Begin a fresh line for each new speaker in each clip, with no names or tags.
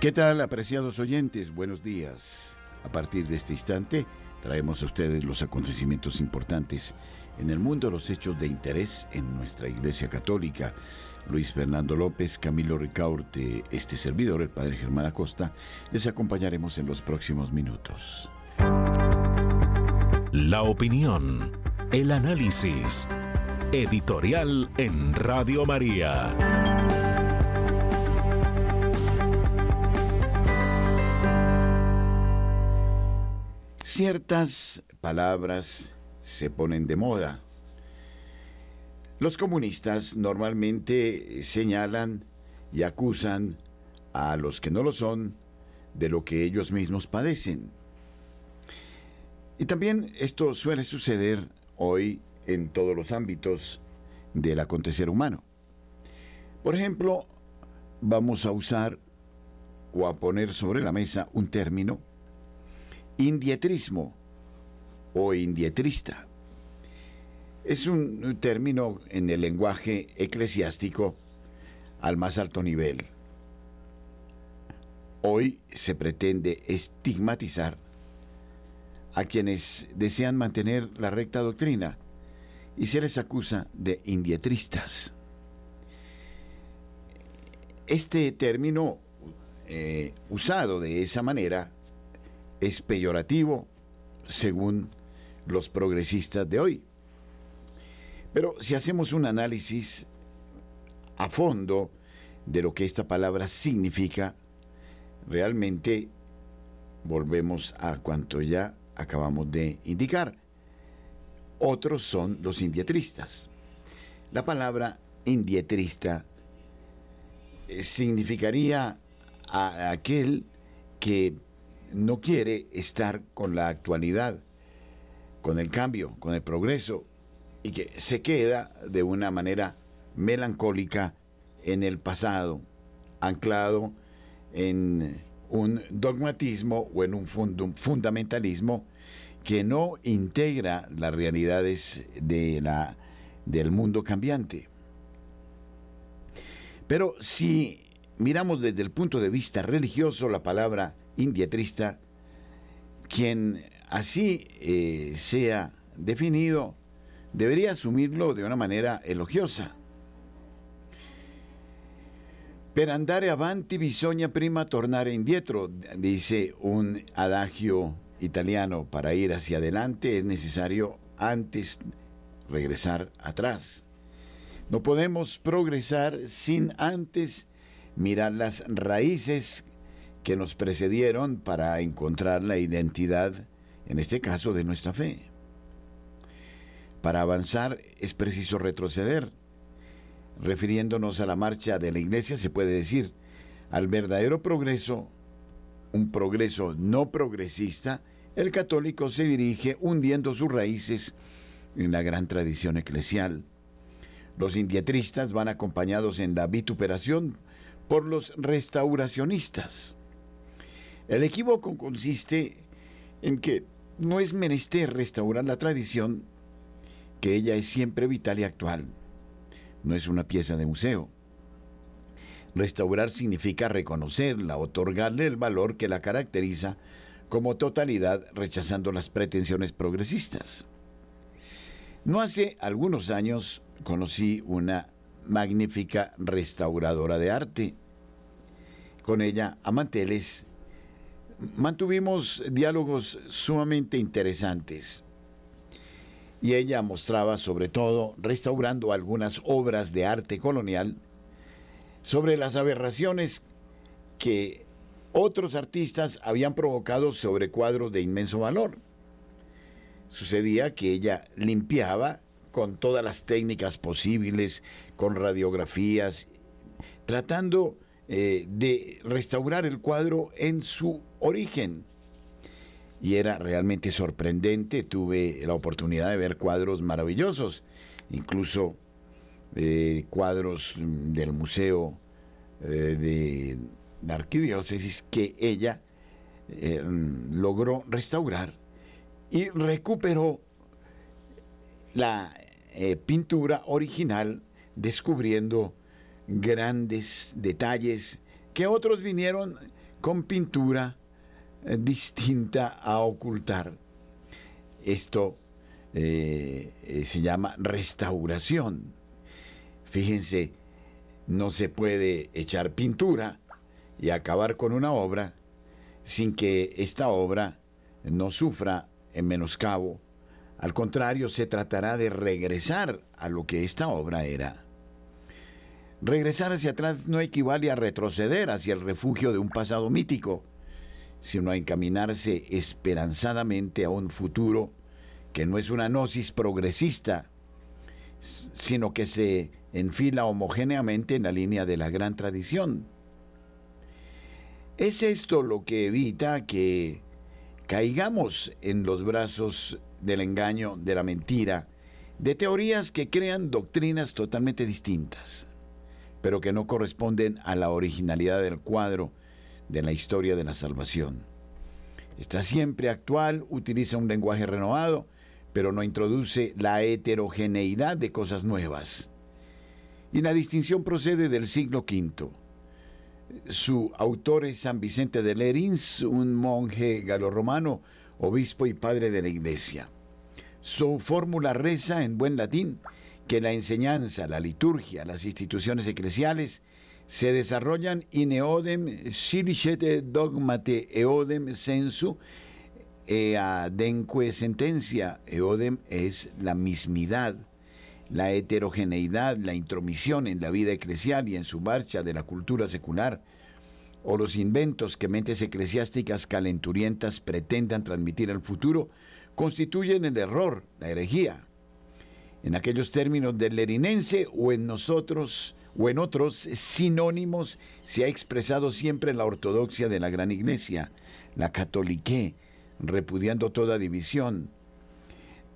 ¿Qué tal, apreciados oyentes? Buenos días. A partir de este instante, traemos a ustedes los acontecimientos importantes en el mundo, los hechos de interés en nuestra Iglesia Católica. Luis Fernando López, Camilo Ricaurte, este servidor, el Padre Germán Acosta, les acompañaremos en los próximos minutos.
La opinión, el análisis, editorial en Radio María.
Ciertas palabras se ponen de moda. Los comunistas normalmente señalan y acusan a los que no lo son de lo que ellos mismos padecen. Y también esto suele suceder hoy en todos los ámbitos del acontecer humano. Por ejemplo, vamos a usar o a poner sobre la mesa un término Indietrismo o indietrista es un término en el lenguaje eclesiástico al más alto nivel. Hoy se pretende estigmatizar a quienes desean mantener la recta doctrina y se les acusa de indietristas. Este término eh, usado de esa manera es peyorativo según los progresistas de hoy. Pero si hacemos un análisis a fondo de lo que esta palabra significa, realmente volvemos a cuanto ya acabamos de indicar. Otros son los indietristas. La palabra indietrista eh, significaría a aquel que no quiere estar con la actualidad, con el cambio, con el progreso, y que se queda de una manera melancólica en el pasado, anclado en un dogmatismo o en un fundamentalismo que no integra las realidades de la, del mundo cambiante. Pero si miramos desde el punto de vista religioso la palabra indietrista, quien así eh, sea definido, debería asumirlo de una manera elogiosa. Per andare avanti bisogna prima tornare indietro, dice un adagio italiano. Para ir hacia adelante es necesario antes regresar atrás. No podemos progresar sin antes mirar las raíces que nos precedieron para encontrar la identidad, en este caso, de nuestra fe. Para avanzar es preciso retroceder. Refiriéndonos a la marcha de la iglesia, se puede decir, al verdadero progreso, un progreso no progresista, el católico se dirige hundiendo sus raíces en la gran tradición eclesial. Los indietristas van acompañados en la vituperación por los restauracionistas. El equívoco consiste en que no es menester restaurar la tradición, que ella es siempre vital y actual. No es una pieza de museo. Restaurar significa reconocerla, otorgarle el valor que la caracteriza como totalidad, rechazando las pretensiones progresistas. No hace algunos años conocí una magnífica restauradora de arte. Con ella, a manteles, mantuvimos diálogos sumamente interesantes. Y ella mostraba sobre todo, restaurando algunas obras de arte colonial, sobre las aberraciones que otros artistas habían provocado sobre cuadros de inmenso valor. Sucedía que ella limpiaba con todas las técnicas posibles, con radiografías, tratando eh, de restaurar el cuadro en su origen. Y era realmente sorprendente, tuve la oportunidad de ver cuadros maravillosos, incluso eh, cuadros del Museo eh, de la Arquidiócesis que ella logró restaurar y recuperó la pintura original descubriendo grandes detalles que otros vinieron con pintura eh, distinta a ocultar. Esto eh, eh, se llama restauración. Fíjense, no se puede echar pintura y acabar con una obra sin que esta obra no sufra en menoscabo. Al contrario, se tratará de regresar a lo que esta obra era. Regresar hacia atrás no equivale a retroceder hacia el refugio de un pasado mítico, sino a encaminarse esperanzadamente a un futuro que no es una gnosis progresista, sino que se enfila homogéneamente en la línea de la gran tradición. Es esto lo que evita que caigamos en los brazos del engaño, de la mentira, de teorías que crean doctrinas totalmente distintas pero que no corresponden a la originalidad del cuadro de la historia de la salvación. Está siempre actual, utiliza un lenguaje renovado, pero no introduce la heterogeneidad de cosas nuevas. Y la distinción procede del siglo V. Su autor es San Vicente de Lerins, un monje galorromano, obispo y padre de la iglesia. Su fórmula reza en buen latín, que la enseñanza, la liturgia, las instituciones eclesiales se desarrollan in eodem silicete dogmate eodem sensu eadenque sentencia. Eodem es la mismidad, la heterogeneidad, la intromisión en la vida eclesial y en su marcha de la cultura secular, o los inventos que mentes eclesiásticas calenturientas pretendan transmitir al futuro, constituyen el error, la herejía en aquellos términos del lerinense o en nosotros o en otros sinónimos se ha expresado siempre la ortodoxia de la gran iglesia, la catoliqué, repudiando toda división,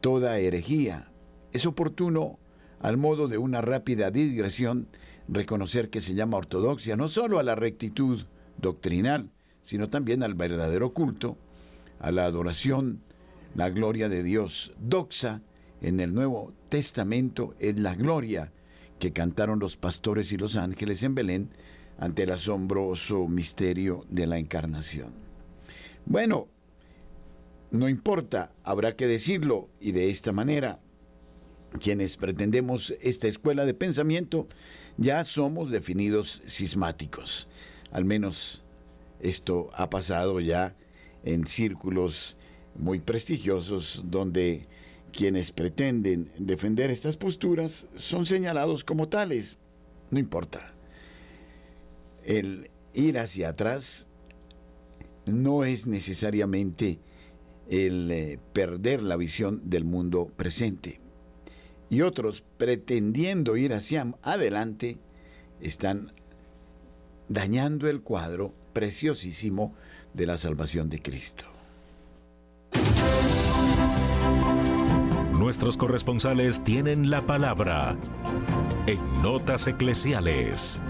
toda herejía. Es oportuno, al modo de una rápida digresión, reconocer que se llama ortodoxia no solo a la rectitud doctrinal, sino también al verdadero culto, a la adoración, la gloria de Dios, doxa, en el Nuevo Testamento es la gloria que cantaron los pastores y los ángeles en Belén ante el asombroso misterio de la encarnación. Bueno, no importa, habrá que decirlo y de esta manera, quienes pretendemos esta escuela de pensamiento ya somos definidos cismáticos. Al menos esto ha pasado ya en círculos muy prestigiosos donde quienes pretenden defender estas posturas son señalados como tales. No importa. El ir hacia atrás no es necesariamente el eh, perder la visión del mundo presente. Y otros, pretendiendo ir hacia adelante, están dañando el cuadro preciosísimo de la salvación de Cristo.
Nuestros corresponsales tienen la palabra en Notas Eclesiales.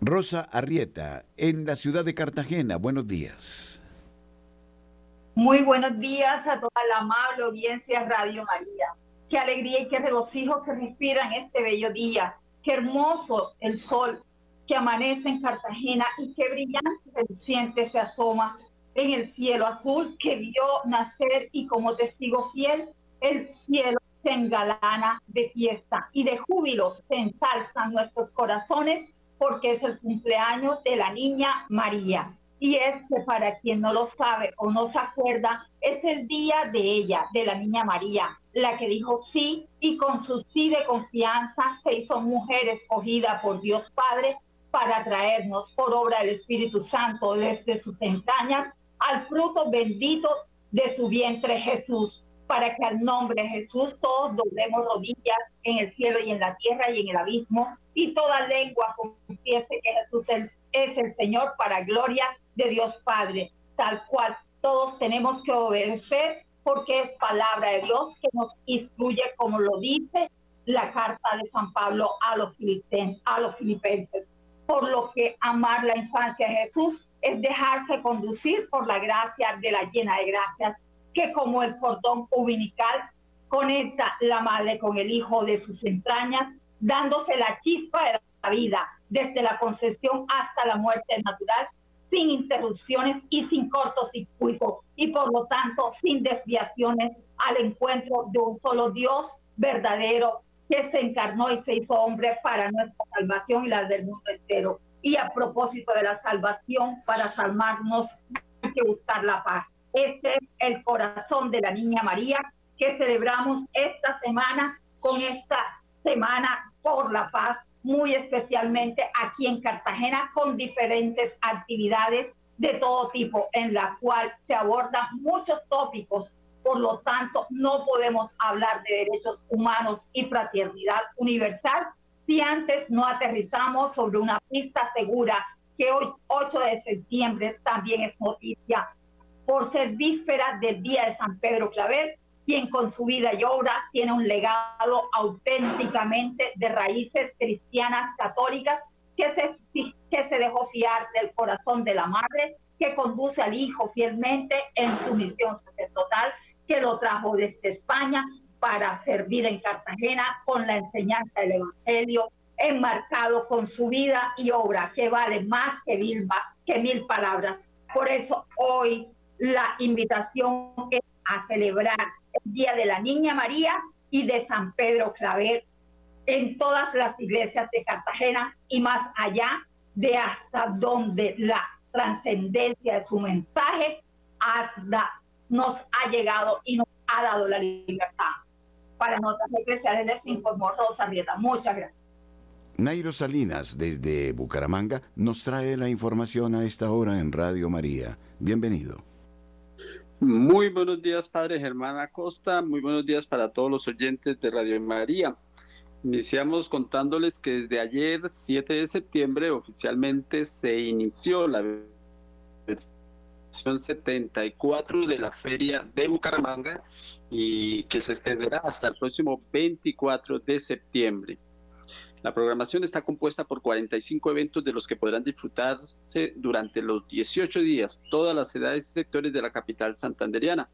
Rosa Arrieta, en la ciudad de Cartagena. Buenos días.
Muy buenos días a toda la amable audiencia Radio María. Qué alegría y qué regocijo se respira en este bello día. Qué hermoso el sol que amanece en Cartagena y qué brillante reluciente se asoma en el cielo azul que vio nacer y como testigo fiel el cielo se engalana de fiesta y de júbilo se ensalzan nuestros corazones porque es el cumpleaños de la niña María. Y es que para quien no lo sabe o no se acuerda, es el día de ella, de la niña María, la que dijo sí y con su sí de confianza se hizo mujer escogida por Dios Padre para traernos por obra del Espíritu Santo desde sus entrañas al fruto bendito de su vientre Jesús, para que al nombre de Jesús todos doblemos rodillas en el cielo y en la tierra y en el abismo, y toda lengua confiese que Jesús es el Señor para gloria de Dios Padre, tal cual todos tenemos que obedecer porque es palabra de Dios que nos instruye como lo dice la carta de San Pablo a los, a los filipenses. Por lo que amar la infancia de Jesús es dejarse conducir por la gracia de la llena de gracias, que como el cordón umbilical conecta la madre con el hijo de sus entrañas, dándose la chispa de la vida desde la concepción hasta la muerte natural, sin interrupciones y sin cortocircuito, y por lo tanto sin desviaciones al encuentro de un solo Dios verdadero que se encarnó y se hizo hombre para nuestra salvación y la del mundo entero. Y a propósito de la salvación, para salvarnos hay que buscar la paz. Este es el corazón de la Niña María que celebramos esta semana con esta semana por la paz, muy especialmente aquí en Cartagena, con diferentes actividades de todo tipo, en la cual se abordan muchos tópicos por lo tanto, no podemos hablar de derechos humanos y fraternidad universal si antes no aterrizamos sobre una pista segura que hoy, 8 de septiembre, también es noticia. Por ser víspera del Día de San Pedro Claver, quien con su vida y obra tiene un legado auténticamente de raíces cristianas católicas que se, que se dejó fiar del corazón de la madre, que conduce al hijo fielmente en su misión sacerdotal que lo trajo desde España para servir en Cartagena con la enseñanza del Evangelio, enmarcado con su vida y obra, que vale más que mil, palabras. Por eso hoy la invitación es a celebrar el Día de la Niña María y de San Pedro Claver en todas las iglesias de Cartagena y más allá de hasta donde la trascendencia de su mensaje hasta nos ha llegado y nos ha dado la libertad. Para Notas Eclesiales les informó Rosa Rieta. Muchas gracias.
Nairo Salinas, desde Bucaramanga, nos trae la información a esta hora en Radio María. Bienvenido.
Muy buenos días, Padre Germán Acosta. Muy buenos días para todos los oyentes de Radio María. Iniciamos contándoles que desde ayer, 7 de septiembre, oficialmente se inició la 74 de la Feria de Bucaramanga y que se extenderá hasta el próximo 24 de septiembre. La programación está compuesta por 45 eventos de los que podrán disfrutarse durante los 18 días todas las edades y sectores de la capital santanderiana.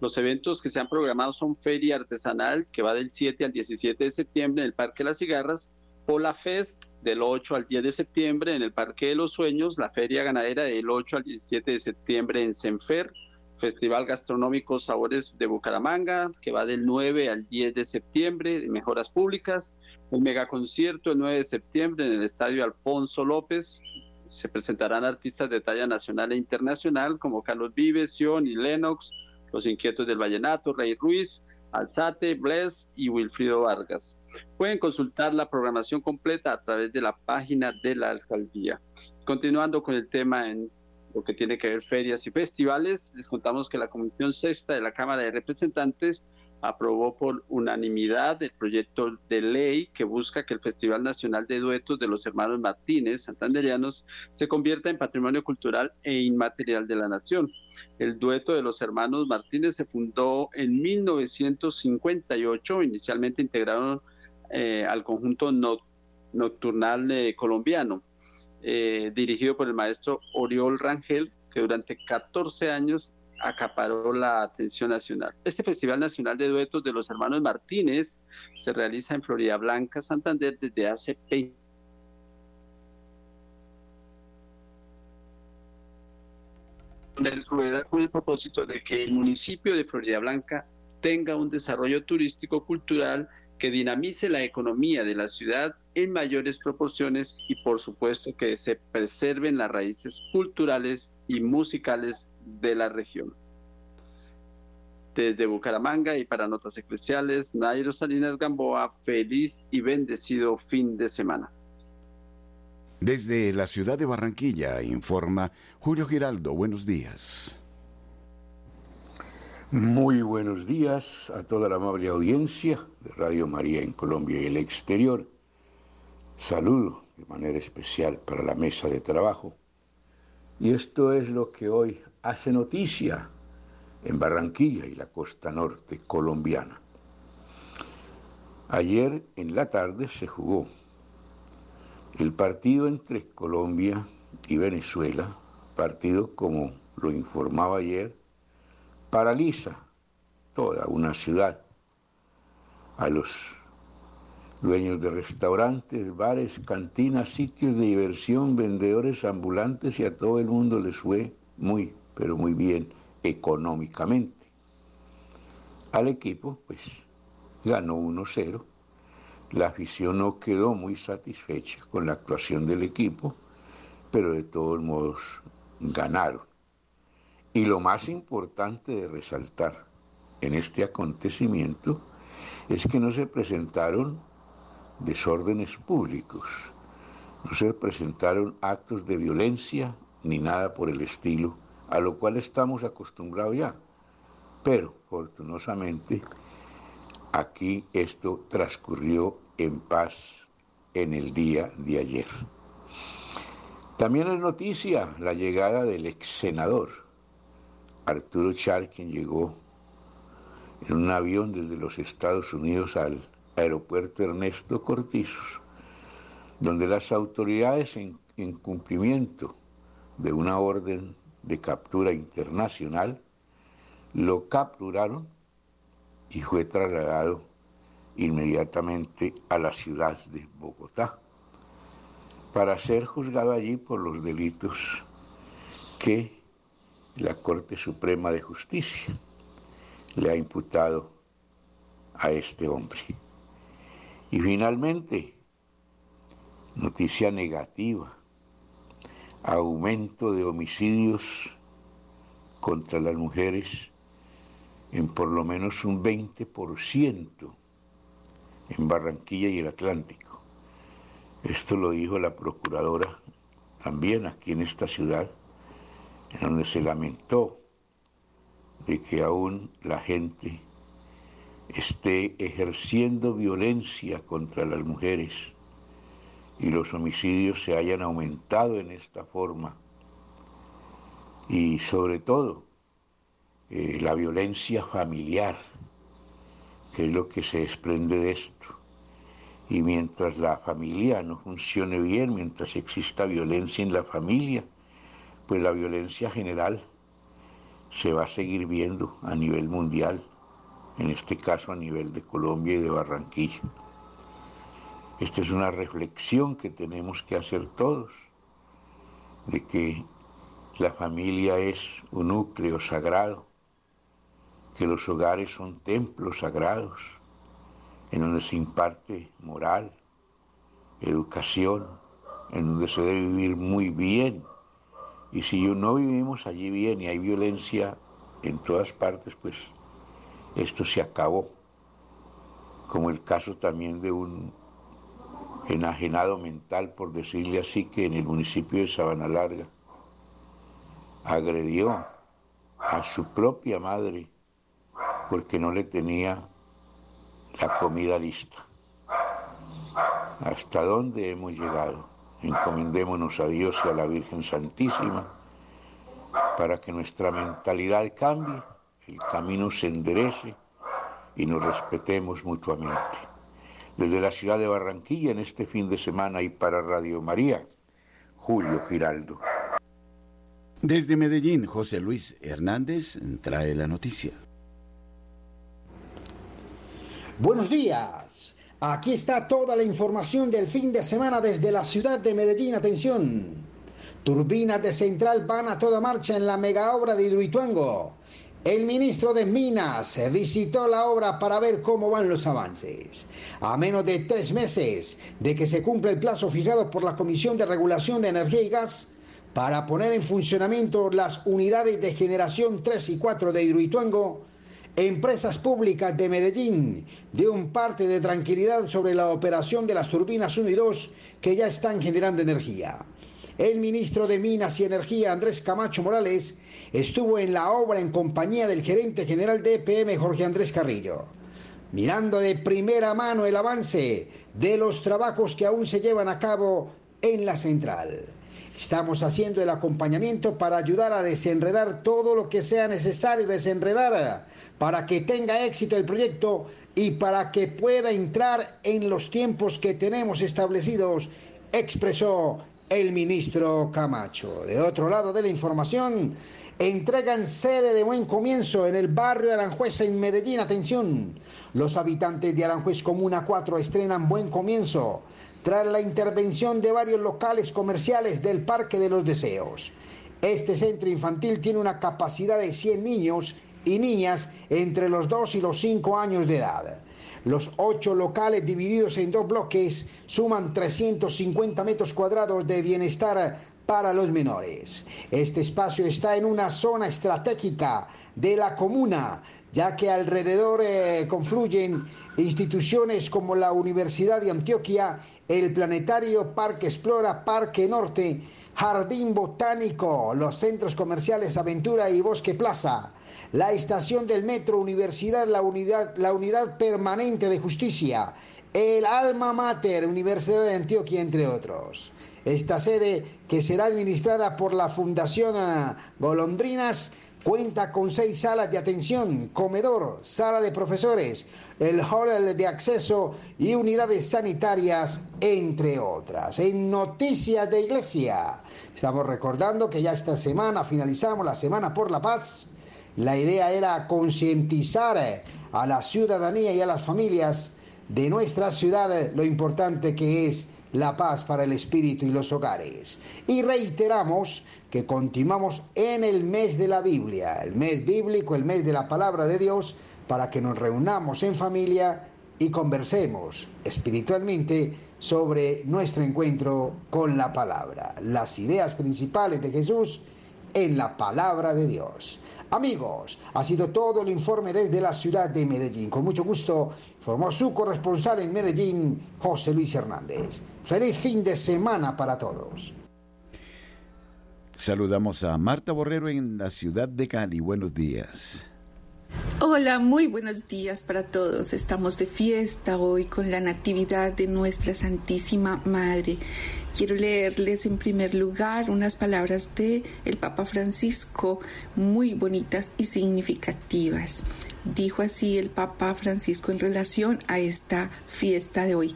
Los eventos que se han programado son Feria Artesanal, que va del 7 al 17 de septiembre en el Parque Las Cigarras, Pola Fest del 8 al 10 de septiembre en el Parque de los Sueños, la Feria Ganadera del 8 al 17 de septiembre en Senfer, Festival Gastronómico Sabores de Bucaramanga, que va del 9 al 10 de septiembre Mejoras Públicas, un megaconcierto el 9 de septiembre en el Estadio Alfonso López, se presentarán artistas de talla nacional e internacional como Carlos Vives, Sion y Lennox, Los Inquietos del Vallenato, Rey Ruiz, Alzate, Bless y Wilfrido Vargas. Pueden consultar la programación completa a través de la página de la alcaldía. Continuando con el tema en lo que tiene que ver ferias y festivales, les contamos que la Comisión Sexta de la Cámara de Representantes aprobó por unanimidad el proyecto de ley que busca que el Festival Nacional de Duetos de los Hermanos Martínez Santanderianos se convierta en patrimonio cultural e inmaterial de la nación. El dueto de los hermanos Martínez se fundó en 1958, inicialmente integraron eh, al conjunto nocturnal eh, colombiano, eh, dirigido por el maestro Oriol Rangel, que durante 14 años acaparó la atención nacional. Este Festival Nacional de Duetos de los Hermanos Martínez se realiza en Florida Blanca, Santander, desde hace 20 con el propósito de que el municipio de Florida Blanca tenga un desarrollo turístico cultural que dinamice la economía de la ciudad en mayores proporciones y por supuesto que se preserven las raíces culturales y musicales de la región. Desde Bucaramanga y para Notas Eclesiales, Nairo Salinas Gamboa, feliz y bendecido fin de semana.
Desde la ciudad de Barranquilla informa Julio Giraldo, buenos días.
Muy buenos días a toda la amable audiencia de Radio María en Colombia y el exterior. Saludo de manera especial para la mesa de trabajo. Y esto es lo que hoy hace noticia en Barranquilla y la costa norte colombiana. Ayer en la tarde se jugó el partido entre Colombia y Venezuela, partido como lo informaba ayer, paraliza toda una ciudad. A los dueños de restaurantes, bares, cantinas, sitios de diversión, vendedores ambulantes y a todo el mundo les fue muy, pero muy bien económicamente. Al equipo, pues, ganó 1-0. La afición no quedó muy satisfecha con la actuación del equipo, pero de todos modos ganaron. Y lo más importante de resaltar en este acontecimiento es que no se presentaron desórdenes públicos, no se presentaron actos de violencia ni nada por el estilo, a lo cual estamos acostumbrados ya. Pero, fortunosamente, aquí esto transcurrió en paz en el día de ayer. También es noticia la llegada del ex senador Arturo Char, quien llegó en un avión desde los Estados Unidos al aeropuerto Ernesto Cortizos, donde las autoridades en cumplimiento de una orden de captura internacional lo capturaron y fue trasladado inmediatamente a la ciudad de Bogotá para ser juzgado allí por los delitos que la Corte Suprema de Justicia le ha imputado a este hombre. Y finalmente, noticia negativa, aumento de homicidios contra las mujeres en por lo menos un 20% en Barranquilla y el Atlántico. Esto lo dijo la procuradora también aquí en esta ciudad en donde se lamentó de que aún la gente esté ejerciendo violencia contra las mujeres y los homicidios se hayan aumentado en esta forma y sobre todo eh, la violencia familiar, que es lo que se desprende de esto. Y mientras la familia no funcione bien, mientras exista violencia en la familia, pues la violencia general se va a seguir viendo a nivel mundial, en este caso a nivel de Colombia y de Barranquilla. Esta es una reflexión que tenemos que hacer todos, de que la familia es un núcleo sagrado, que los hogares son templos sagrados, en donde se imparte moral, educación, en donde se debe vivir muy bien y si no vivimos allí bien y hay violencia en todas partes, pues esto se acabó. Como el caso también de un enajenado mental, por decirle así, que en el municipio de Sabana Larga agredió a su propia madre porque no le tenía la comida lista. ¿Hasta dónde hemos llegado? Encomendémonos a Dios y a la Virgen Santísima para que nuestra mentalidad cambie, el camino se enderece y nos respetemos mutuamente. Desde la ciudad de Barranquilla en este fin de semana y para Radio María, Julio Giraldo.
Desde Medellín, José Luis Hernández trae la noticia.
Buenos días. Aquí está toda la información del fin de semana desde la ciudad de Medellín. Atención. Turbinas de central van a toda marcha en la mega obra de Hidroituango. El ministro de Minas visitó la obra para ver cómo van los avances. A menos de tres meses de que se cumpla el plazo fijado por la Comisión de Regulación de Energía y Gas para poner en funcionamiento las unidades de generación 3 y 4 de Hidroituango, Empresas Públicas de Medellín dio un parte de tranquilidad sobre la operación de las turbinas 1 y 2 que ya están generando energía. el ministro de Minas y Energía, Andrés Camacho Morales, estuvo en la obra en compañía del gerente general de EPM, Jorge Andrés Carrillo, mirando de primera mano el avance de los trabajos que aún se llevan a cabo en la central. Estamos haciendo el acompañamiento para ayudar a desenredar todo lo que sea necesario desenredar para que tenga éxito el proyecto y para que pueda entrar en los tiempos que tenemos establecidos, expresó el ministro Camacho. De otro lado de la información, entregan sede de buen comienzo en el barrio Aranjuez en Medellín. Atención, los habitantes de Aranjuez Comuna 4 estrenan buen comienzo tras la intervención de varios locales comerciales del Parque de los Deseos. Este centro infantil tiene una capacidad de 100 niños y niñas entre los 2 y los 5 años de edad. Los ocho locales divididos en dos bloques suman 350 metros cuadrados de bienestar para los menores. Este espacio está en una zona estratégica de la comuna, ya que alrededor eh, confluyen instituciones como la Universidad de Antioquia, el Planetario Parque Explora, Parque Norte, Jardín Botánico, los centros comerciales Aventura y Bosque Plaza la estación del metro, universidad, la unidad, la unidad permanente de justicia, el alma mater, Universidad de Antioquia, entre otros. Esta sede, que será administrada por la Fundación ah, Golondrinas, cuenta con seis salas de atención, comedor, sala de profesores, el hall de acceso y unidades sanitarias, entre otras. En Noticias de Iglesia, estamos recordando que ya esta semana finalizamos la Semana por la Paz la idea era concientizar a la ciudadanía y a las familias de nuestra ciudad lo importante que es la paz para el espíritu y los hogares. Y reiteramos que continuamos en el mes de la Biblia, el mes bíblico, el mes de la palabra de Dios, para que nos reunamos en familia y conversemos espiritualmente sobre nuestro encuentro con la palabra, las ideas principales de Jesús en la palabra de Dios. Amigos, ha sido todo el informe desde la ciudad de Medellín. Con mucho gusto informó su corresponsal en Medellín, José Luis Hernández. Feliz fin de semana para todos.
Saludamos a Marta Borrero en la ciudad de Cali. Buenos días.
Hola, muy buenos días para todos. Estamos de fiesta hoy con la Natividad de nuestra Santísima Madre. Quiero leerles en primer lugar unas palabras de el Papa Francisco muy bonitas y significativas. Dijo así el Papa Francisco en relación a esta fiesta de hoy.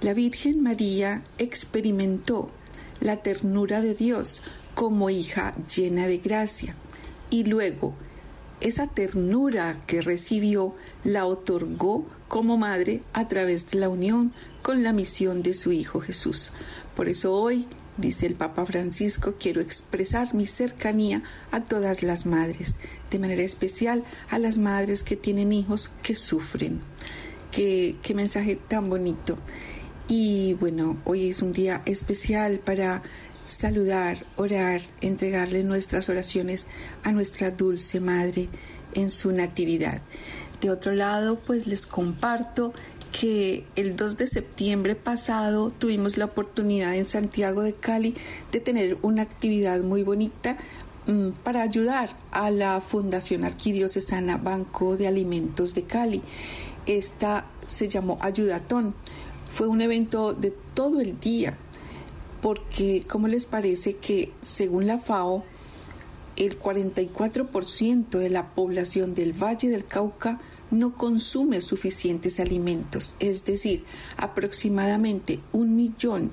La Virgen María experimentó la ternura de Dios como hija llena de gracia y luego esa ternura que recibió la otorgó como madre a través de la unión con la misión de su Hijo Jesús. Por eso hoy, dice el Papa Francisco, quiero expresar mi cercanía a todas las madres, de manera especial a las madres que tienen hijos que sufren. Qué, qué mensaje tan bonito. Y bueno, hoy es un día especial para saludar, orar, entregarle nuestras oraciones a nuestra dulce Madre en su natividad. De otro lado, pues les comparto que el 2 de septiembre pasado tuvimos la oportunidad en Santiago de Cali de tener una actividad muy bonita mm, para ayudar a la Fundación Arquidiocesana Banco de Alimentos de Cali. Esta se llamó Ayudatón. Fue un evento de todo el día, porque ¿cómo les parece que según la FAO, el 44% de la población del Valle del Cauca no consume suficientes alimentos, es decir, aproximadamente un millón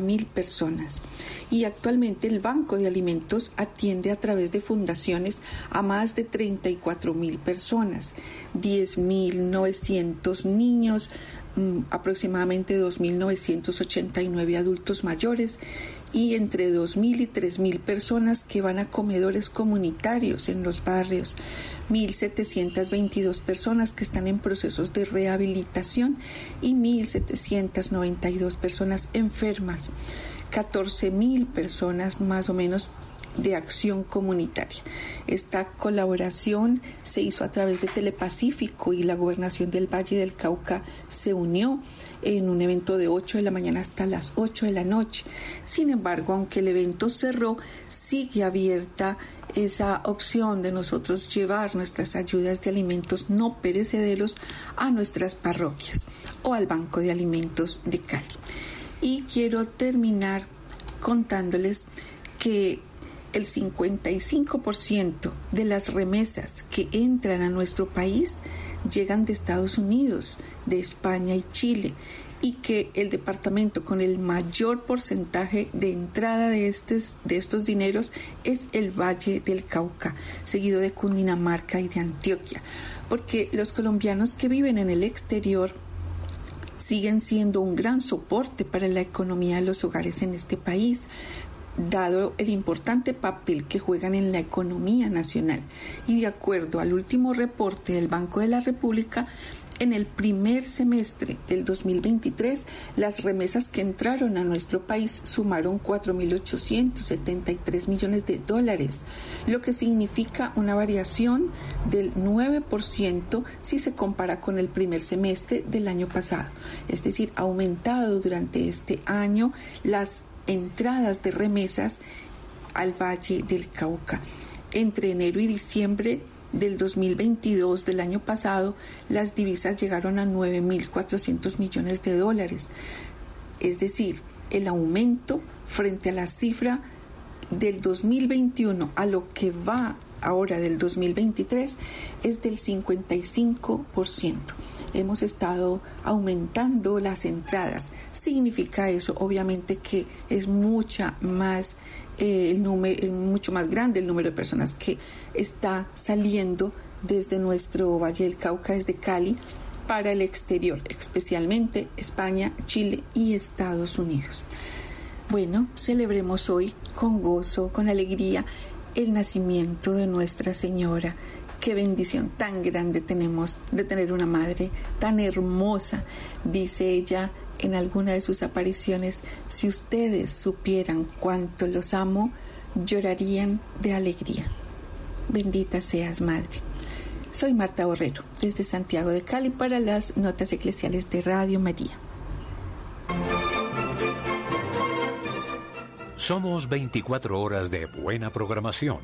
mil personas. Y actualmente el Banco de Alimentos atiende a través de fundaciones a más de 34 mil personas, 10.900 niños, aproximadamente 2.989 adultos mayores y entre 2.000 y 3.000 personas que van a comedores comunitarios en los barrios, 1.722 personas que están en procesos de rehabilitación y 1.792 personas enfermas, 14.000 personas más o menos de acción comunitaria. Esta colaboración se hizo a través de Telepacífico y la gobernación del Valle del Cauca se unió en un evento de 8 de la mañana hasta las 8 de la noche. Sin embargo, aunque el evento cerró, sigue abierta esa opción de nosotros llevar nuestras ayudas de alimentos no perecederos a nuestras parroquias o al Banco de Alimentos de Cali. Y quiero terminar contándoles que el 55% de las remesas que entran a nuestro país llegan de Estados Unidos, de España y Chile y que el departamento con el mayor porcentaje de entrada de, estos, de estos dineros es el Valle del Cauca, seguido de Cundinamarca y de Antioquia, porque los colombianos que viven en el exterior siguen siendo un gran soporte para la economía de los hogares en este país, dado el importante papel que juegan en la economía nacional. Y de acuerdo al último reporte del Banco de la República, en el primer semestre del 2023, las remesas que entraron a nuestro país sumaron 4.873 millones de dólares, lo que significa una variación del 9% si se compara con el primer semestre del año pasado. Es decir, ha aumentado durante este año las entradas de remesas al Valle del Cauca. Entre enero y diciembre del 2022 del año pasado, las divisas llegaron a 9.400 millones de dólares. Es decir, el aumento frente a la cifra del 2021 a lo que va ahora del 2023 es del 55%. Hemos estado aumentando las entradas. Significa eso, obviamente, que es mucha más eh, el número, mucho más grande el número de personas que está saliendo desde nuestro Valle del Cauca, desde Cali, para el exterior, especialmente España, Chile y Estados Unidos. Bueno, celebremos hoy con gozo, con alegría, el nacimiento de Nuestra Señora. Qué bendición tan grande tenemos de tener una madre tan hermosa, dice ella en alguna de sus apariciones, si ustedes supieran cuánto los amo, llorarían de alegría. Bendita seas, Madre. Soy Marta Borrero, desde Santiago de Cali para las Notas Eclesiales de Radio María.
Somos 24 horas de buena programación.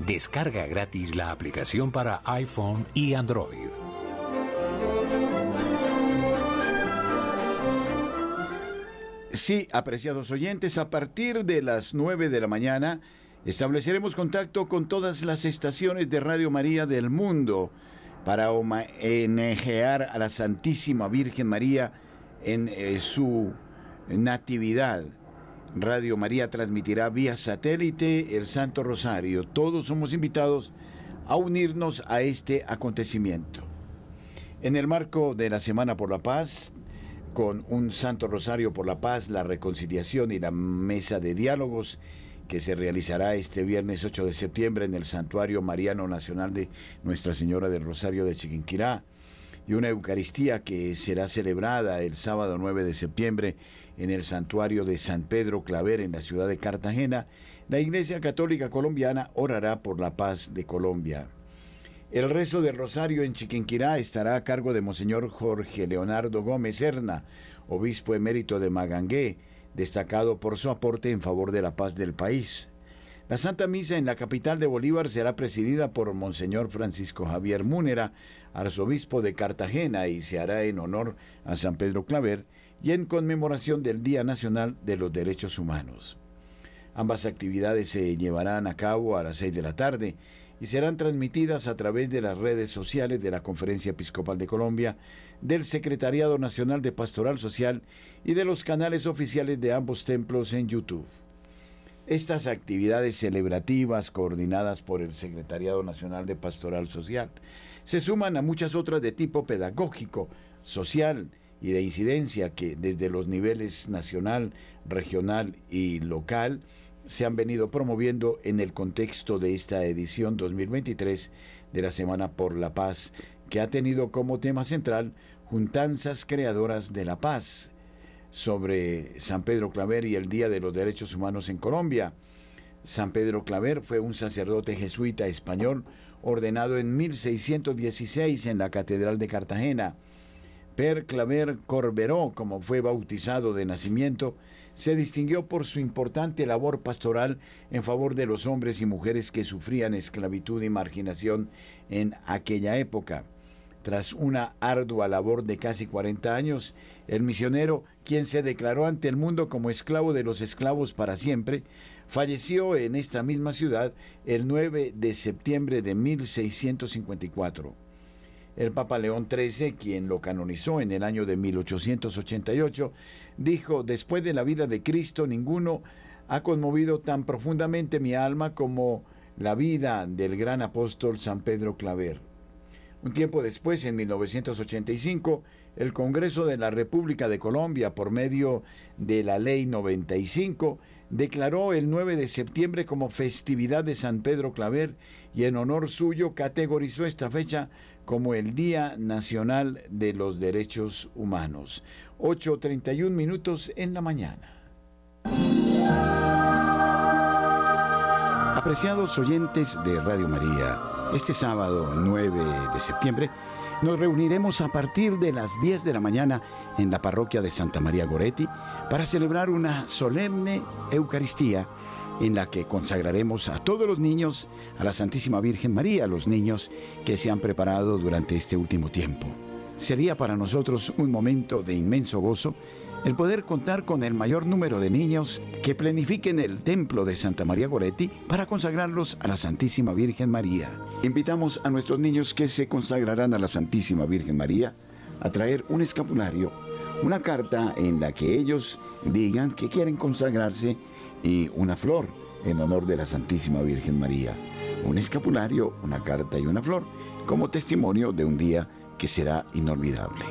Descarga gratis la aplicación para iPhone y Android.
Sí, apreciados oyentes, a partir de las 9 de la mañana estableceremos contacto con todas las estaciones de Radio María del mundo para homenajear a la Santísima Virgen María en eh, su natividad. Radio María transmitirá vía satélite el Santo Rosario. Todos somos invitados a unirnos a este acontecimiento. En el marco de la Semana por la Paz, con un Santo Rosario por la Paz, la reconciliación y la mesa de diálogos que se realizará este viernes 8 de septiembre en el Santuario Mariano Nacional de Nuestra Señora del Rosario de Chiquinquirá y una Eucaristía que será celebrada el sábado 9 de septiembre en el Santuario de San Pedro Claver en la ciudad de Cartagena, la Iglesia Católica Colombiana orará por la paz de Colombia. El rezo del rosario en Chiquinquirá estará a cargo de Monseñor Jorge Leonardo Gómez Serna, obispo emérito de Magangué, destacado por su aporte en favor de la paz del país. La Santa Misa en la capital de Bolívar será presidida por Monseñor Francisco Javier Múnera, arzobispo de Cartagena, y se hará en honor a San Pedro Claver y en conmemoración del Día Nacional de los Derechos Humanos. Ambas actividades se llevarán a cabo a las seis de la tarde y serán transmitidas a través de las redes sociales de la Conferencia Episcopal de Colombia, del Secretariado Nacional de Pastoral Social y de los canales oficiales de ambos templos en YouTube. Estas actividades celebrativas coordinadas por el Secretariado Nacional de Pastoral Social se suman a muchas otras de tipo pedagógico, social y de incidencia que desde los niveles nacional, regional y local se han venido promoviendo en el contexto de esta edición 2023 de la Semana por la Paz, que ha tenido como tema central Juntanzas Creadoras de la Paz sobre San Pedro Claver y el Día de los Derechos Humanos en Colombia. San Pedro Claver fue un sacerdote jesuita español ordenado en 1616 en la Catedral de Cartagena. Claver Corberó, como fue bautizado de nacimiento, se distinguió por su importante labor pastoral en favor de los hombres y mujeres que sufrían esclavitud y marginación en aquella época. Tras una ardua labor de casi 40 años, el misionero, quien se declaró ante el mundo como esclavo de los esclavos para siempre, falleció en esta misma ciudad el 9 de septiembre de 1654. El Papa León XIII, quien lo canonizó en el año de 1888, dijo, después de la vida de Cristo, ninguno ha conmovido tan profundamente mi alma como la vida del gran apóstol San Pedro Claver. Un tiempo después, en 1985, el Congreso de la República de Colombia, por medio de la Ley 95, declaró el 9 de septiembre como festividad de San Pedro Claver y en honor suyo categorizó esta fecha como el Día Nacional de los Derechos Humanos. 8.31 minutos en la mañana. Apreciados oyentes de Radio María, este sábado 9 de septiembre nos reuniremos a partir de las 10 de la mañana en la parroquia de Santa María Goretti para celebrar una solemne Eucaristía en la que consagraremos a todos los niños a la Santísima Virgen María, los niños que se han preparado durante este último tiempo. Sería para nosotros un momento de inmenso gozo el poder contar con el mayor número de niños que planifiquen el templo de Santa María Goretti para consagrarlos a la Santísima Virgen María. Invitamos a nuestros niños que se consagrarán a la Santísima Virgen María a traer un escapulario, una carta en la que ellos digan que quieren consagrarse y una flor en honor de la Santísima Virgen María. Un escapulario, una carta y una flor como testimonio de un día que será inolvidable.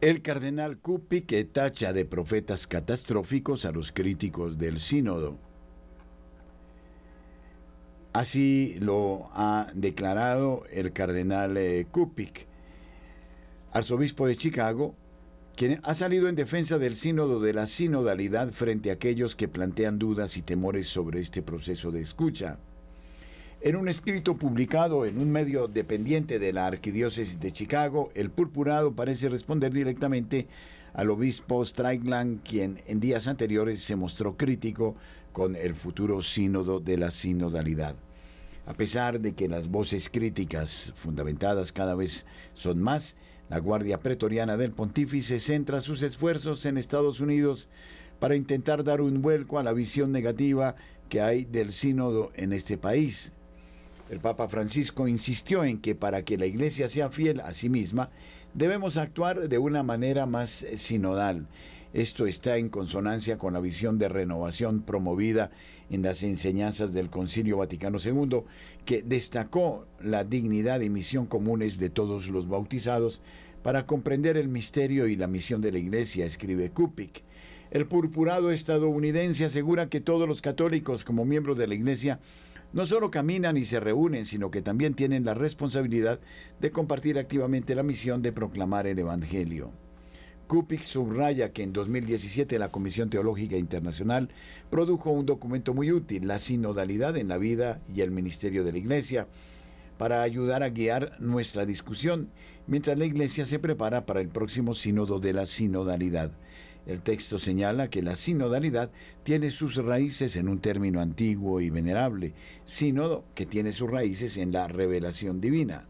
El cardenal Cupi que tacha de profetas catastróficos a los críticos del sínodo. Así lo ha declarado el cardenal eh, Kupik, arzobispo de Chicago, quien ha salido en defensa del sínodo de la sinodalidad frente a aquellos que plantean dudas y temores sobre este proceso de escucha. En un escrito publicado en un medio dependiente de la Arquidiócesis de Chicago, el purpurado parece responder directamente al obispo Strickland, quien en días anteriores se mostró crítico con el futuro sínodo de la sinodalidad. A pesar de que las voces críticas fundamentadas cada vez son más, la Guardia Pretoriana del Pontífice centra sus esfuerzos en Estados Unidos para intentar dar un vuelco a la visión negativa que hay del sínodo en este país. El Papa Francisco insistió en que para que la Iglesia sea fiel a sí misma, debemos actuar de una manera más sinodal. Esto está en consonancia con la visión de renovación promovida en las enseñanzas del Concilio Vaticano II, que destacó la dignidad y misión comunes de todos los bautizados para comprender el misterio y la misión de la Iglesia, escribe Kupik. El purpurado estadounidense asegura que todos los católicos, como miembros de la Iglesia, no solo caminan y se reúnen, sino que también tienen la responsabilidad de compartir activamente la misión de proclamar el Evangelio. Kupik subraya que en 2017 la Comisión Teológica Internacional produjo un documento muy útil, la sinodalidad en la vida y el ministerio de la Iglesia, para ayudar a guiar nuestra discusión mientras la Iglesia se prepara para el próximo sínodo de la sinodalidad. El texto señala que la sinodalidad tiene sus raíces en un término antiguo y venerable, sínodo que tiene sus raíces en la revelación divina.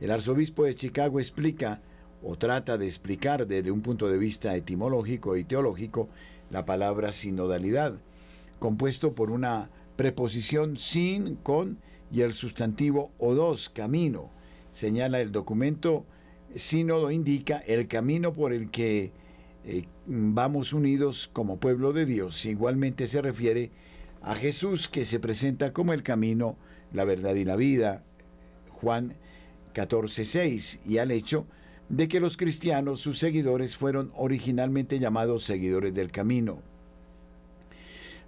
El arzobispo de Chicago explica o trata de explicar desde un punto de vista etimológico y teológico la palabra sinodalidad, compuesto por una preposición sin, con y el sustantivo o dos, camino. Señala el documento, sínodo indica el camino por el que eh, vamos unidos como pueblo de Dios. Igualmente se refiere a Jesús que se presenta como el camino, la verdad y la vida, Juan 14:6, y al hecho de que los cristianos, sus seguidores, fueron originalmente llamados seguidores del camino.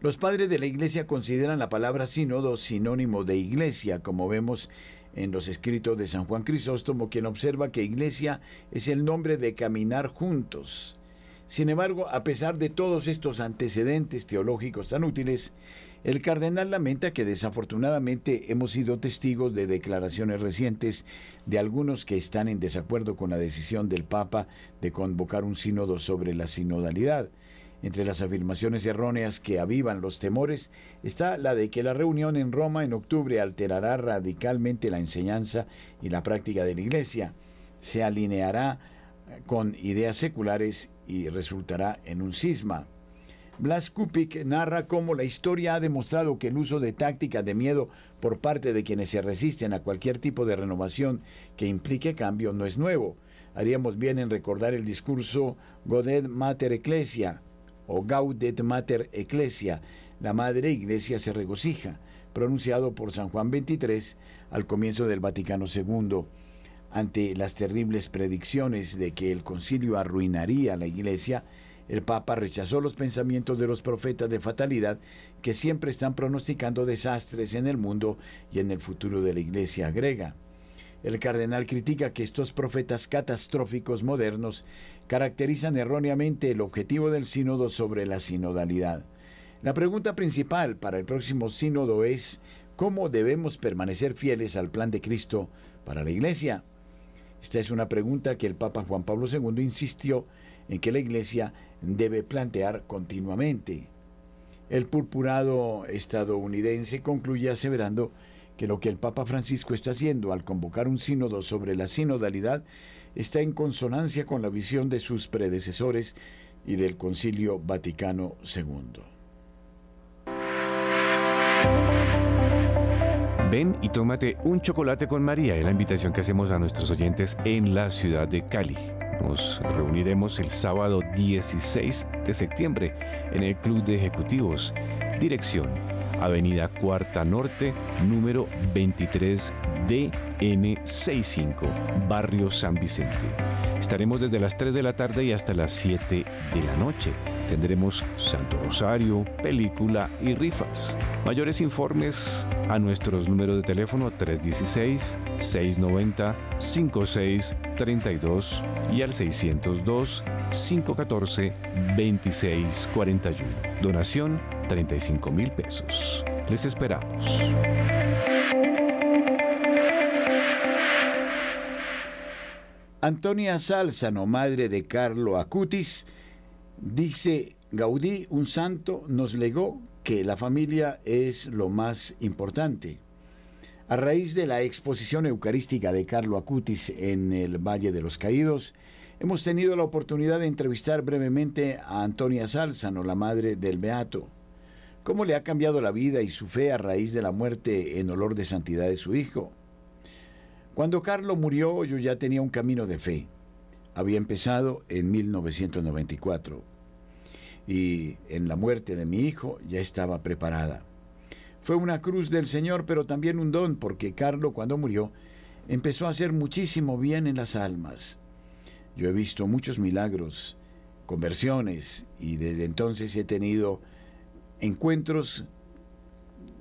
Los padres de la iglesia consideran la palabra sínodo sinónimo de iglesia, como vemos en los escritos de San Juan Crisóstomo, quien observa que iglesia es el nombre de caminar juntos. Sin embargo, a pesar de todos estos antecedentes teológicos tan útiles, el cardenal lamenta que desafortunadamente hemos sido testigos de declaraciones recientes de algunos que están en desacuerdo con la decisión del Papa de convocar un sínodo sobre la sinodalidad. Entre las afirmaciones erróneas que avivan los temores está la de que la reunión en Roma en octubre alterará radicalmente la enseñanza y la práctica de la Iglesia, se alineará con ideas seculares y resultará en un cisma. Blas Kupik narra cómo la historia ha demostrado que el uso de tácticas de miedo por parte de quienes se resisten a cualquier tipo de renovación que implique cambio no es nuevo. Haríamos bien en recordar el discurso Godet Mater Ecclesia o Gaudet Mater Ecclesia, la Madre Iglesia se regocija, pronunciado por San Juan XXIII al comienzo del Vaticano II. Ante las terribles predicciones de que el concilio arruinaría a la Iglesia, el Papa rechazó los pensamientos de los profetas de fatalidad que siempre están pronosticando desastres en el mundo y en el futuro de la Iglesia griega. El cardenal critica que estos profetas catastróficos modernos caracterizan erróneamente el objetivo del sínodo sobre la sinodalidad. La pregunta principal para el próximo sínodo es ¿cómo debemos permanecer fieles al plan de Cristo para la Iglesia? Esta es una pregunta que el Papa Juan Pablo II insistió en que la Iglesia debe plantear continuamente. El purpurado estadounidense concluye aseverando que lo que el Papa Francisco está haciendo al convocar un sínodo sobre la sinodalidad está en consonancia con la visión de sus predecesores y del Concilio Vaticano II.
Ven y tómate un chocolate con María, es la invitación que hacemos a nuestros oyentes en la ciudad de Cali. Nos reuniremos el sábado 16 de septiembre en el Club de Ejecutivos. Dirección, Avenida Cuarta Norte, número 23 DN65, Barrio San Vicente. Estaremos desde las 3 de la tarde y hasta las 7 de la noche. Tendremos Santo Rosario, película y rifas. Mayores informes a nuestros números de teléfono 316-690-5632 y al 602-514-2641. Donación 35 mil pesos. Les esperamos.
Antonia Sálzano, madre de Carlo Acutis, dice, Gaudí, un santo, nos legó que la familia es lo más importante. A raíz de la exposición eucarística de Carlo Acutis en el Valle de los Caídos, hemos tenido la oportunidad de entrevistar brevemente a Antonia Sálzano, la madre del Beato. ¿Cómo le ha cambiado la vida y su fe a raíz de la muerte en olor de santidad de su hijo? Cuando Carlo murió yo ya tenía un camino de fe. Había empezado en 1994 y en la muerte de mi hijo ya estaba preparada. Fue una cruz del Señor, pero también un don, porque Carlo cuando murió empezó a hacer muchísimo bien en las almas. Yo he visto muchos milagros, conversiones, y desde entonces he tenido encuentros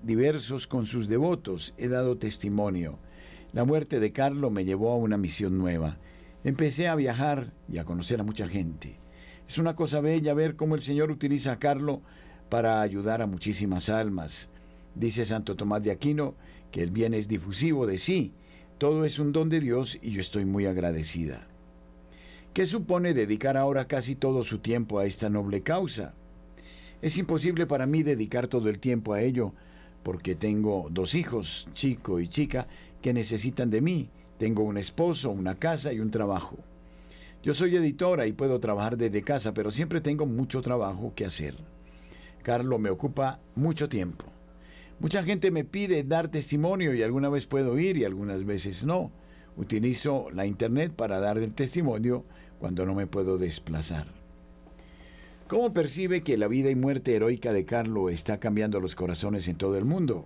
diversos con sus devotos, he dado testimonio. La muerte de Carlo me llevó a una misión nueva. Empecé a viajar y a conocer a mucha gente. Es una cosa bella ver cómo el Señor utiliza a Carlo para ayudar a muchísimas almas. Dice Santo Tomás de Aquino que el bien es difusivo de sí, todo es un don de Dios y yo estoy muy agradecida. ¿Qué supone dedicar ahora casi todo su tiempo a esta noble causa? Es imposible para mí dedicar todo el tiempo a ello, porque tengo dos hijos, chico y chica, que necesitan de mí. Tengo un esposo, una casa y un trabajo. Yo soy editora y puedo trabajar desde casa, pero siempre tengo mucho trabajo que hacer. Carlo me ocupa mucho tiempo. Mucha gente me pide dar testimonio y alguna vez puedo ir y algunas veces no. Utilizo la internet para dar el testimonio cuando no me puedo desplazar. ¿Cómo percibe que la vida y muerte heroica de Carlo está cambiando los corazones en todo el mundo?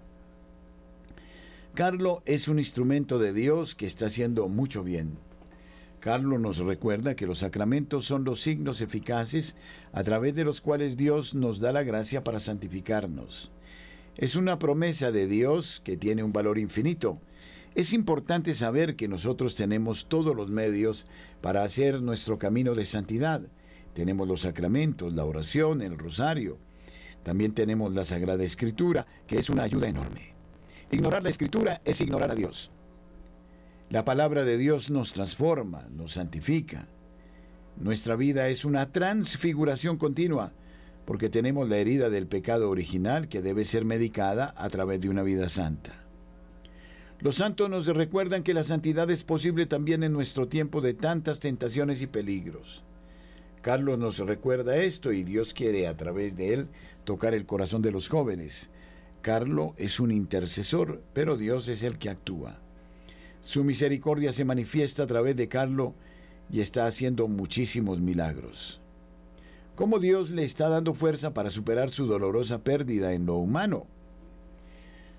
Carlo es un instrumento de Dios que está haciendo mucho bien. Carlos nos recuerda que los sacramentos son los signos eficaces a través de los cuales Dios nos da la gracia para santificarnos. Es una promesa de Dios que tiene un valor infinito. Es importante saber que nosotros tenemos todos los medios para hacer nuestro camino de santidad, tenemos los sacramentos, la oración, el rosario. También tenemos la Sagrada Escritura, que es una ayuda enorme. Ignorar la Escritura es ignorar a Dios. La palabra de Dios nos transforma, nos santifica. Nuestra vida es una transfiguración continua, porque tenemos la herida del pecado original que debe ser medicada a través de una vida santa. Los santos nos recuerdan que la santidad es posible también en nuestro tiempo de tantas tentaciones y peligros. Carlos nos recuerda esto y Dios quiere a través de él tocar el corazón de los jóvenes. Carlos es un intercesor, pero Dios es el que actúa. Su misericordia se manifiesta a través de Carlos y está haciendo muchísimos milagros. ¿Cómo Dios le está dando fuerza para superar su dolorosa pérdida en lo humano?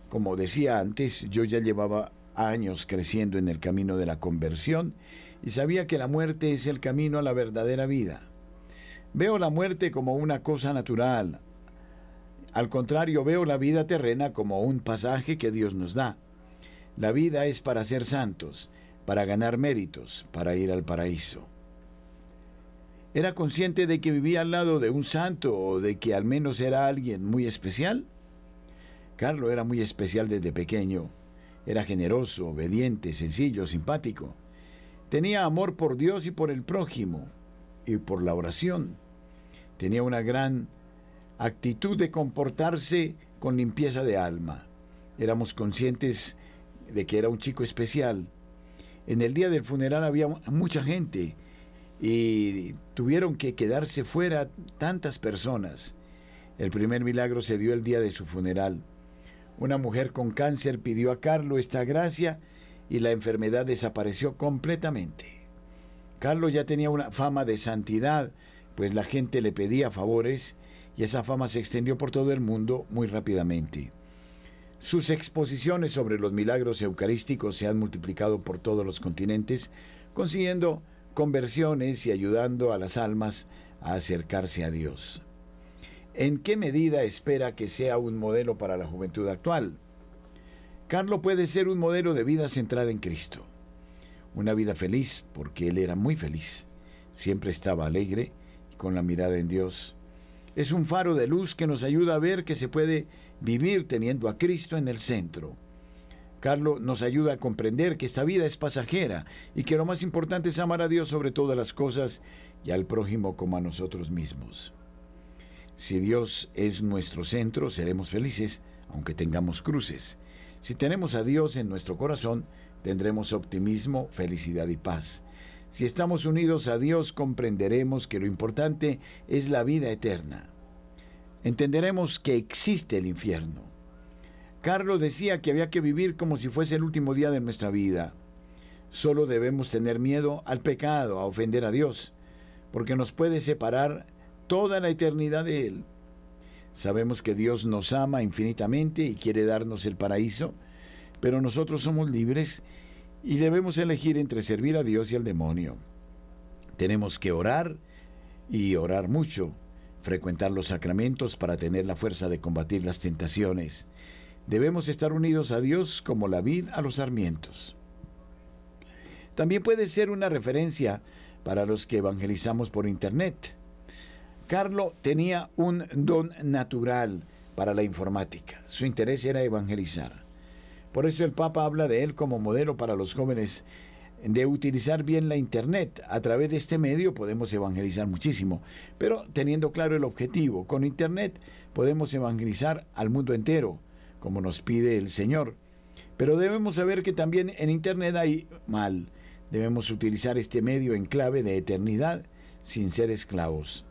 Como decía antes, yo ya llevaba años creciendo en el camino de la conversión y sabía que la muerte es el camino a la verdadera vida. Veo la muerte como una cosa natural. Al contrario, veo la vida terrena como un pasaje que Dios nos da. La vida es para ser santos, para ganar méritos, para ir al paraíso. ¿Era consciente de que vivía al lado de un santo o de que al menos era alguien muy especial? Carlos era muy especial desde pequeño. Era generoso, obediente, sencillo, simpático. Tenía amor por Dios y por el prójimo y por la oración. Tenía una gran actitud de comportarse con limpieza de alma. Éramos conscientes de que era un chico especial. En el día del funeral había mucha gente y tuvieron que quedarse fuera tantas personas. El primer milagro se dio el día de su funeral. Una mujer con cáncer pidió a Carlos esta gracia y la enfermedad desapareció completamente. Carlos ya tenía una fama de santidad, pues la gente le pedía favores y esa fama se extendió por todo el mundo muy rápidamente. Sus exposiciones sobre los milagros eucarísticos se han multiplicado por todos los continentes, consiguiendo conversiones y ayudando a las almas a acercarse a Dios. ¿En qué medida espera que sea un modelo para la juventud actual? Carlos puede ser un modelo de vida centrada en Cristo. Una vida feliz, porque él era muy feliz. Siempre estaba alegre y con la mirada en Dios. Es un faro de luz que nos ayuda a ver que se puede vivir teniendo a Cristo en el centro. Carlos nos ayuda a comprender que esta vida es pasajera y que lo más importante es amar a Dios sobre todas las cosas y al prójimo como a nosotros mismos. Si Dios es nuestro centro, seremos felices, aunque tengamos cruces. Si tenemos a Dios en nuestro corazón, tendremos optimismo, felicidad y paz. Si estamos unidos a Dios, comprenderemos que lo importante es la vida eterna. Entenderemos que existe el infierno. Carlos decía que había que vivir como si fuese el último día de nuestra vida. Solo debemos tener miedo al pecado, a ofender a Dios, porque nos puede separar toda la eternidad de Él. Sabemos que Dios nos ama infinitamente y quiere darnos el paraíso, pero nosotros somos libres y debemos elegir entre servir a Dios y al demonio. Tenemos que orar y orar mucho, frecuentar los sacramentos para tener la fuerza de combatir las tentaciones. Debemos estar unidos a Dios como la vid a los sarmientos. También puede ser una referencia para los que evangelizamos por Internet. Carlo tenía un don natural para la informática. Su interés era evangelizar. Por eso el Papa habla de él como modelo para los jóvenes de utilizar bien la Internet. A través de este medio podemos evangelizar muchísimo, pero teniendo claro el objetivo. Con Internet podemos evangelizar al mundo entero, como nos pide el Señor. Pero debemos saber que también en Internet hay mal. Debemos utilizar este medio en clave de eternidad sin ser esclavos.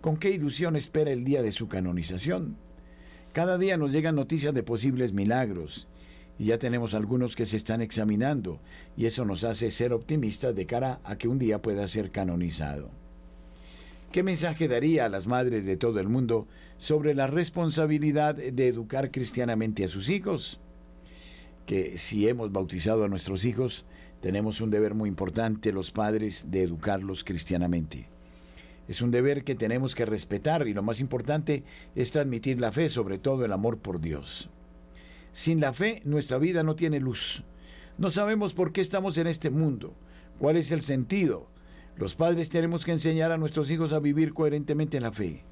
¿Con qué ilusión espera el día de su canonización? Cada día nos llegan noticias de posibles milagros y ya tenemos algunos que se están examinando y eso nos hace ser optimistas de cara a que un día pueda ser canonizado. ¿Qué mensaje daría a las madres de todo el mundo sobre la responsabilidad de educar cristianamente a sus hijos? Que si hemos bautizado a nuestros hijos, tenemos un deber muy importante los padres de educarlos cristianamente. Es un deber que tenemos que respetar y lo más importante es transmitir la fe, sobre todo el amor por Dios. Sin la fe nuestra vida no tiene luz. No sabemos por qué estamos en este mundo, cuál es el sentido. Los padres tenemos que enseñar a nuestros hijos a vivir coherentemente en la fe.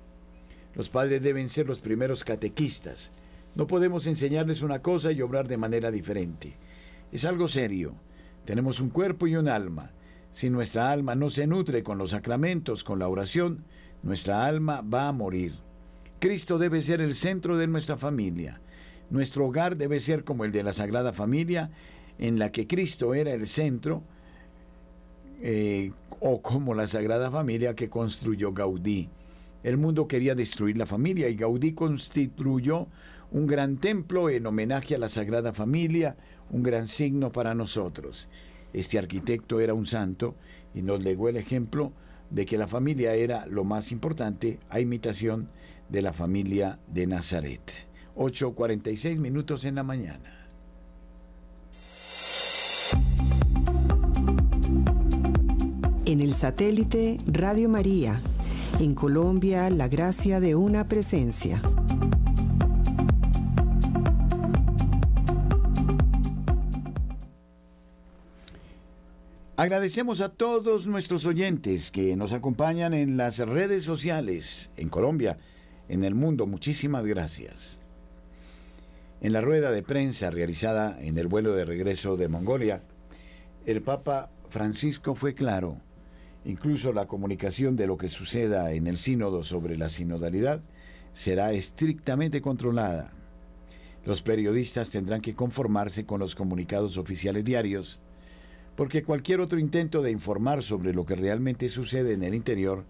Los padres deben ser los primeros catequistas. No podemos enseñarles una cosa y obrar de manera diferente. Es algo serio. Tenemos un cuerpo y un alma. Si nuestra alma no se nutre con los sacramentos, con la oración, nuestra alma va a morir. Cristo debe ser el centro de nuestra familia. Nuestro hogar debe ser como el de la Sagrada Familia, en la que Cristo era el centro, eh, o como la Sagrada Familia que construyó Gaudí. El mundo quería destruir la familia y Gaudí construyó un gran templo en homenaje a la Sagrada Familia, un gran signo para nosotros. Este arquitecto era un santo y nos legó el ejemplo de que la familia era lo más importante a imitación de la familia de Nazaret. 8.46 minutos en la mañana.
En el satélite Radio María, en Colombia, la gracia de una presencia.
Agradecemos a todos nuestros oyentes que nos acompañan en las redes sociales, en Colombia, en el mundo. Muchísimas gracias. En la rueda de prensa realizada en el vuelo de regreso de Mongolia, el Papa Francisco fue claro. Incluso la comunicación de lo que suceda en el sínodo sobre la sinodalidad será estrictamente controlada. Los periodistas tendrán que conformarse con los comunicados oficiales diarios porque cualquier otro intento de informar sobre lo que realmente sucede en el interior,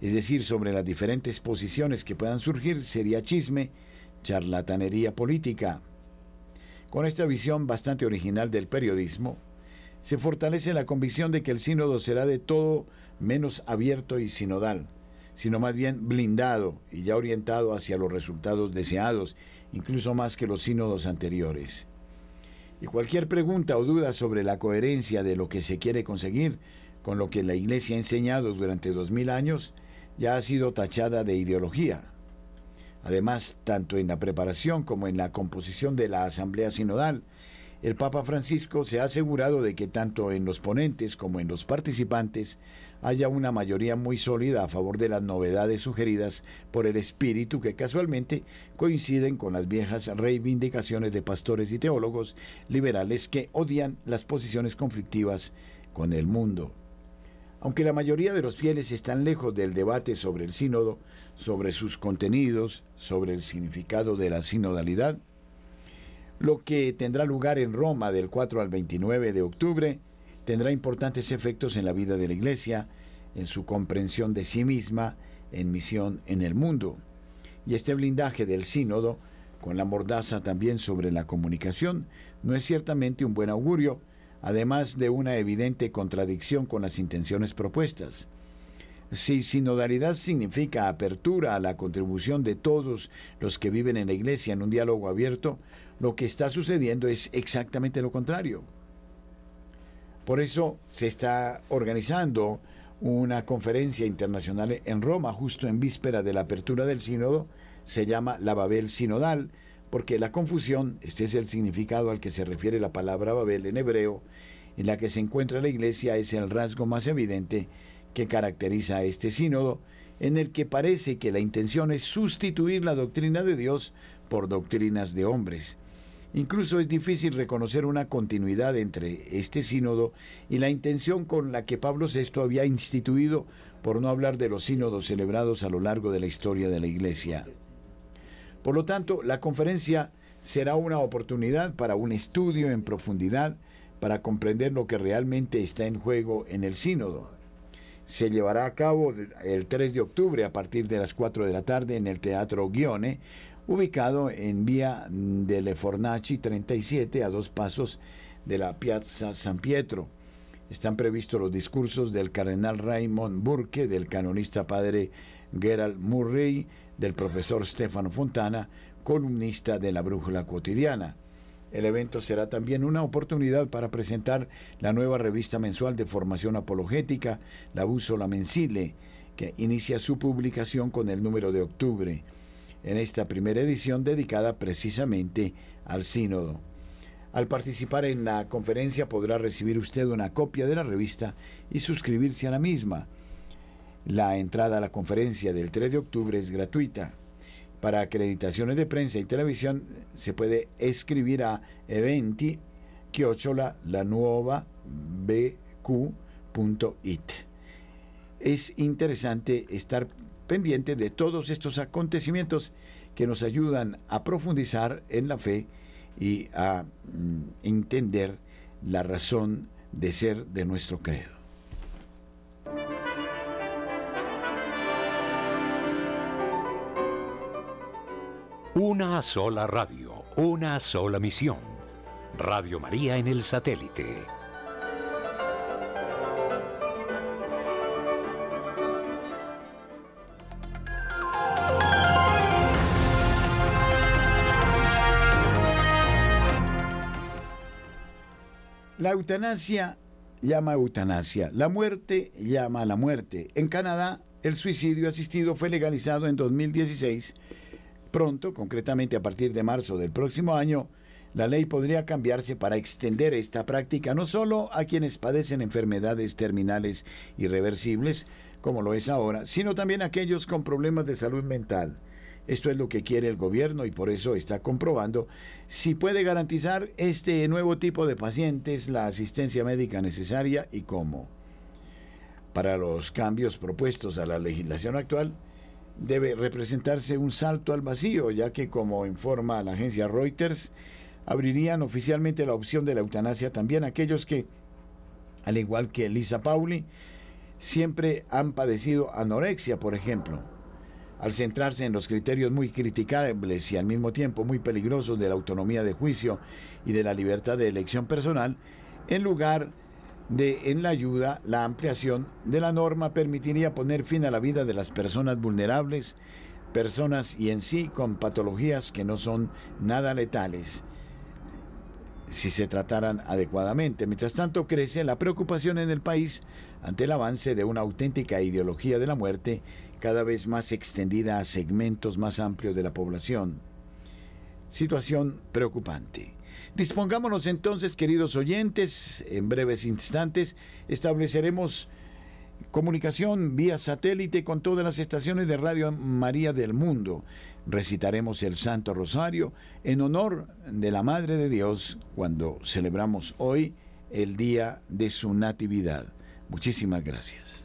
es decir, sobre las diferentes posiciones que puedan surgir, sería chisme, charlatanería política. Con esta visión bastante original del periodismo, se fortalece la convicción de que el sínodo será de todo menos abierto y sinodal, sino más bien blindado y ya orientado hacia los resultados deseados, incluso más que los sínodos anteriores. Y cualquier pregunta o duda sobre la coherencia de lo que se quiere conseguir con lo que la Iglesia ha enseñado durante dos mil años ya ha sido tachada de ideología. Además, tanto en la preparación como en la composición de la Asamblea Sinodal, el Papa Francisco se ha asegurado de que tanto en los ponentes como en los participantes haya una mayoría muy sólida a favor de las novedades sugeridas por el espíritu que casualmente coinciden con las viejas reivindicaciones de pastores y teólogos liberales que odian las posiciones conflictivas con el mundo. Aunque la mayoría de los fieles están lejos del debate sobre el sínodo, sobre sus contenidos, sobre el significado de la sinodalidad, lo que tendrá lugar en Roma del 4 al 29 de octubre tendrá importantes efectos en la vida de la Iglesia, en su comprensión de sí misma, en misión en el mundo. Y este blindaje del sínodo, con la mordaza también sobre la comunicación, no es ciertamente un buen augurio, además de una evidente contradicción con las intenciones propuestas. Si sinodalidad significa apertura a la contribución de todos los que viven en la Iglesia en un diálogo abierto, lo que está sucediendo es exactamente lo contrario. Por eso se está organizando una conferencia internacional en Roma, justo en víspera de la apertura del sínodo, se llama la Babel Sinodal, porque la confusión, este es el significado al que se refiere la palabra Babel en hebreo, en la que se encuentra la iglesia, es el rasgo más evidente que caracteriza a este sínodo, en el que parece que la intención es sustituir la doctrina de Dios por doctrinas de hombres. Incluso es difícil reconocer una continuidad entre este sínodo y la intención con la que Pablo VI había instituido, por no hablar de los sínodos celebrados a lo largo de la historia de la Iglesia. Por lo tanto, la conferencia será una oportunidad para un estudio en profundidad para comprender lo que realmente está en juego en el sínodo. Se llevará a cabo el 3 de octubre a partir de las 4 de la tarde en el Teatro Guione, ubicado en vía de Le Fornaci 37 a dos pasos de la Piazza San Pietro. Están previstos los discursos del cardenal Raymond Burke, del canonista padre Gerald Murray, del profesor Stefano Fontana, columnista de la Brújula Cotidiana. El evento será también una oportunidad para presentar la nueva revista mensual de formación apologética, la Búsola Mensile, que inicia su publicación con el número de octubre en esta primera edición dedicada precisamente al sínodo. Al participar en la conferencia podrá recibir usted una copia de la revista y suscribirse a la misma. La entrada a la conferencia del 3 de octubre es gratuita. Para acreditaciones de prensa y televisión se puede escribir a eventi chiocciola la nuova bq.it. Es interesante estar pendiente de todos estos acontecimientos que nos ayudan a profundizar en la fe y a mm, entender la razón de ser de nuestro credo.
Una sola radio, una sola misión. Radio María en el satélite.
La eutanasia llama eutanasia, la muerte llama a la muerte. En Canadá, el suicidio asistido fue legalizado en 2016. Pronto, concretamente a partir de marzo del próximo año, la ley podría cambiarse para extender esta práctica no solo a quienes padecen enfermedades terminales irreversibles, como lo es ahora, sino también a aquellos con problemas de salud mental. Esto es lo que quiere el gobierno y por eso está comprobando si puede garantizar este nuevo tipo de pacientes la asistencia médica necesaria y cómo. Para los cambios propuestos a la legislación actual, debe representarse un salto al vacío, ya que como informa la agencia Reuters, abrirían oficialmente la opción de la eutanasia también aquellos que, al igual que Lisa Pauli, siempre han padecido anorexia, por ejemplo al centrarse en los criterios muy criticables y al mismo tiempo muy peligrosos de la autonomía de juicio y de la libertad de elección personal, en lugar de en la ayuda, la ampliación de la norma permitiría poner fin a la vida de las personas vulnerables, personas y en sí con patologías que no son nada letales si se trataran adecuadamente. Mientras tanto, crece la preocupación en el país ante el avance de una auténtica ideología de la muerte cada vez más extendida a segmentos más amplios de la población. Situación preocupante. Dispongámonos entonces, queridos oyentes, en breves instantes estableceremos comunicación vía satélite con todas las estaciones de Radio María del mundo. Recitaremos el Santo Rosario en honor de la Madre de Dios cuando celebramos hoy el día de su Natividad. Muchísimas gracias.